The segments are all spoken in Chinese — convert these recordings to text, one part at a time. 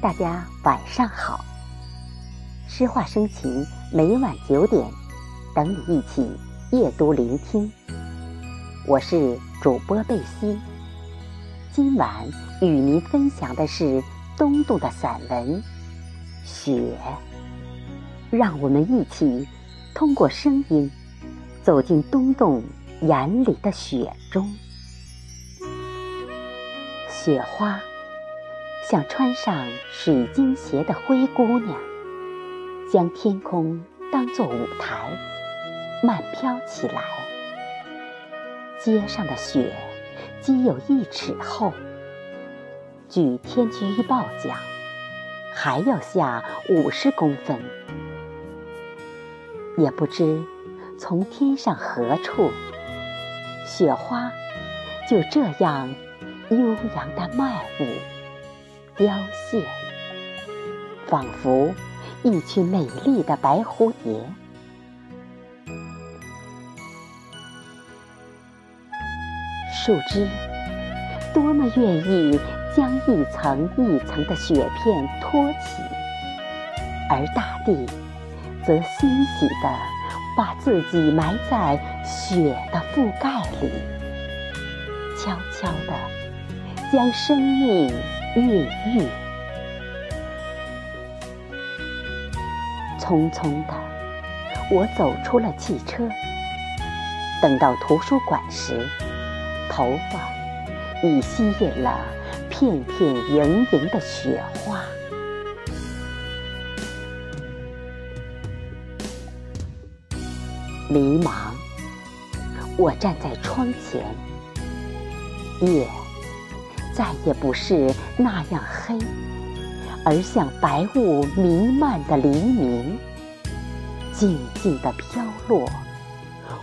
大家晚上好，诗画生情，每晚九点，等你一起夜读聆听。我是主播贝西，今晚与您分享的是东渡的散文《雪》，让我们一起通过声音走进东洞眼里的雪中。雪花像穿上水晶鞋的灰姑娘，将天空当作舞台，慢飘起来。街上的雪积有一尺厚，据天气预报讲，还要下五十公分。也不知从天上何处，雪花就这样。悠扬的漫舞，凋谢，仿佛一群美丽的白蝴蝶。树枝多么愿意将一层一层的雪片托起，而大地则欣喜地把自己埋在雪的覆盖里，悄悄地。将生命孕育。匆匆的，我走出了汽车。等到图书馆时，头发已吸引了片片盈盈的雪花。迷茫，我站在窗前，夜。再也不是那样黑，而像白雾弥漫的黎明，静静地飘落，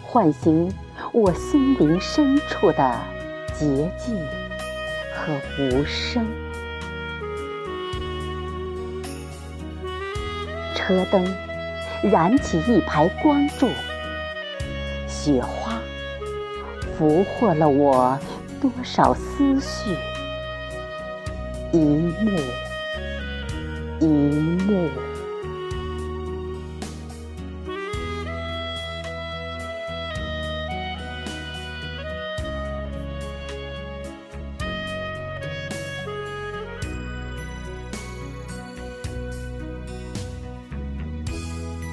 唤醒我心灵深处的洁净和无声。车灯燃起一排光柱，雪花俘获了我多少思绪。一幕一幕，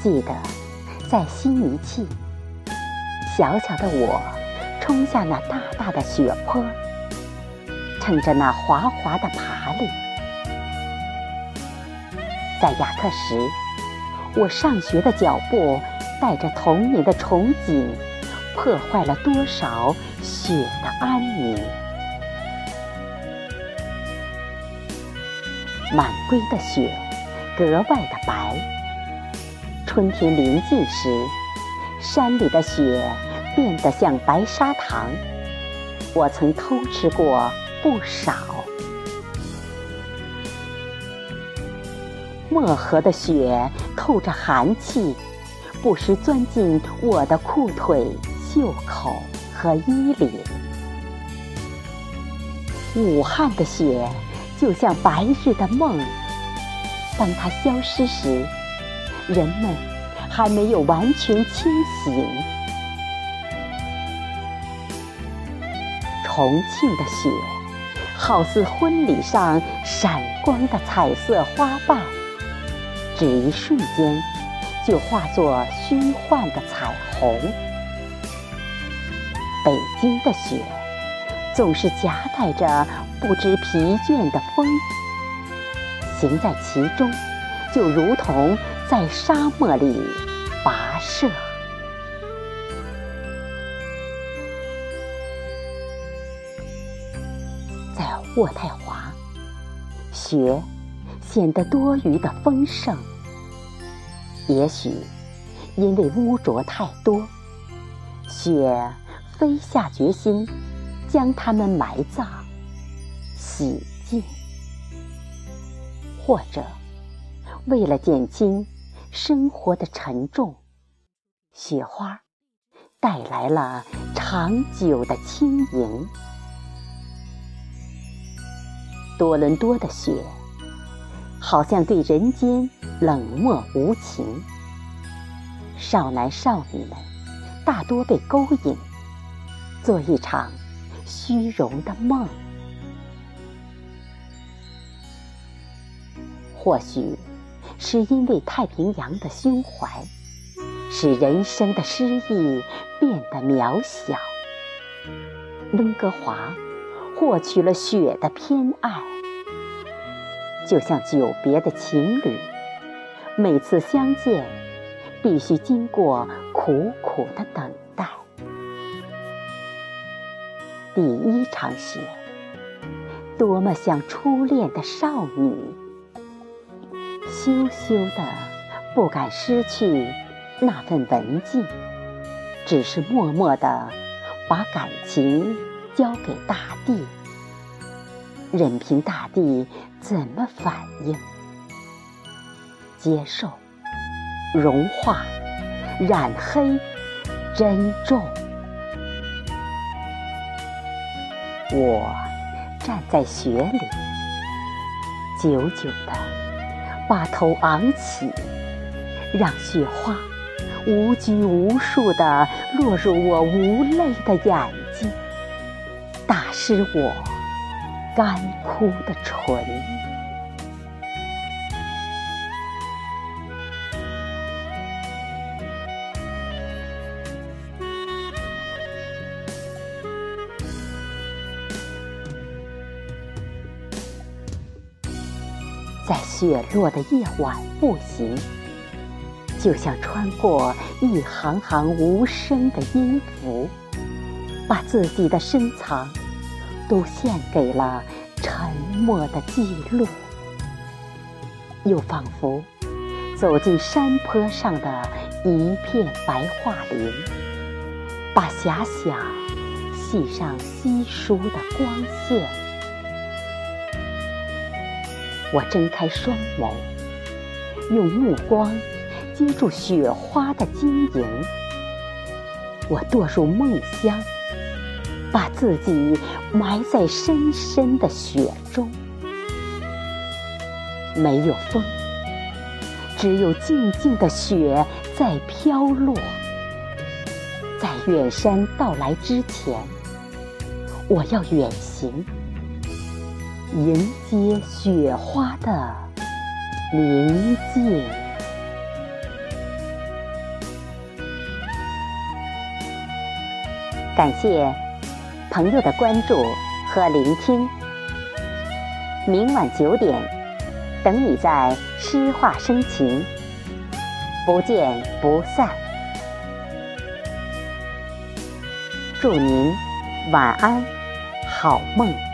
记得在西尼契，小小的我冲下那大大的雪坡。乘着那滑滑的爬犁，在雅克什，我上学的脚步带着童年的憧憬，破坏了多少雪的安宁。满归的雪格外的白，春天临近时，山里的雪变得像白砂糖。我曾偷吃过。不少。漠河的雪透着寒气，不时钻进我的裤腿、袖口和衣领。武汉的雪就像白日的梦，当它消失时，人们还没有完全清醒。重庆的雪。好似婚礼上闪光的彩色花瓣，只一瞬间就化作虚幻的彩虹。北京的雪总是夹带着不知疲倦的风，行在其中，就如同在沙漠里跋涉。渥太华，雪显得多余的丰盛。也许因为污浊太多，雪非下决心将它们埋葬、洗净，或者为了减轻生活的沉重，雪花带来了长久的轻盈。多伦多的雪好像对人间冷漠无情。少男少女们大多被勾引，做一场虚荣的梦。或许是因为太平洋的胸怀，使人生的诗意变得渺小。温哥华获取了雪的偏爱，就像久别的情侣，每次相见必须经过苦苦的等待。第一场雪，多么像初恋的少女。羞羞的，不敢失去那份文静，只是默默的把感情交给大地，任凭大地怎么反应，接受、融化、染黑、珍重。我站在雪里，久久的。把头昂起，让雪花无拘无束地落入我无泪的眼，打湿我干枯的唇。在雪落的夜晚步行，就像穿过一行行无声的音符，把自己的深藏都献给了沉默的记录。又仿佛走进山坡上的一片白桦林，把遐想系上稀疏的光线。我睁开双眸，用目光接住雪花的晶莹。我堕入梦乡，把自己埋在深深的雪中。没有风，只有静静的雪在飘落。在远山到来之前，我要远行。迎接雪花的宁静。感谢朋友的关注和聆听。明晚九点，等你在诗画深情，不见不散。祝您晚安，好梦。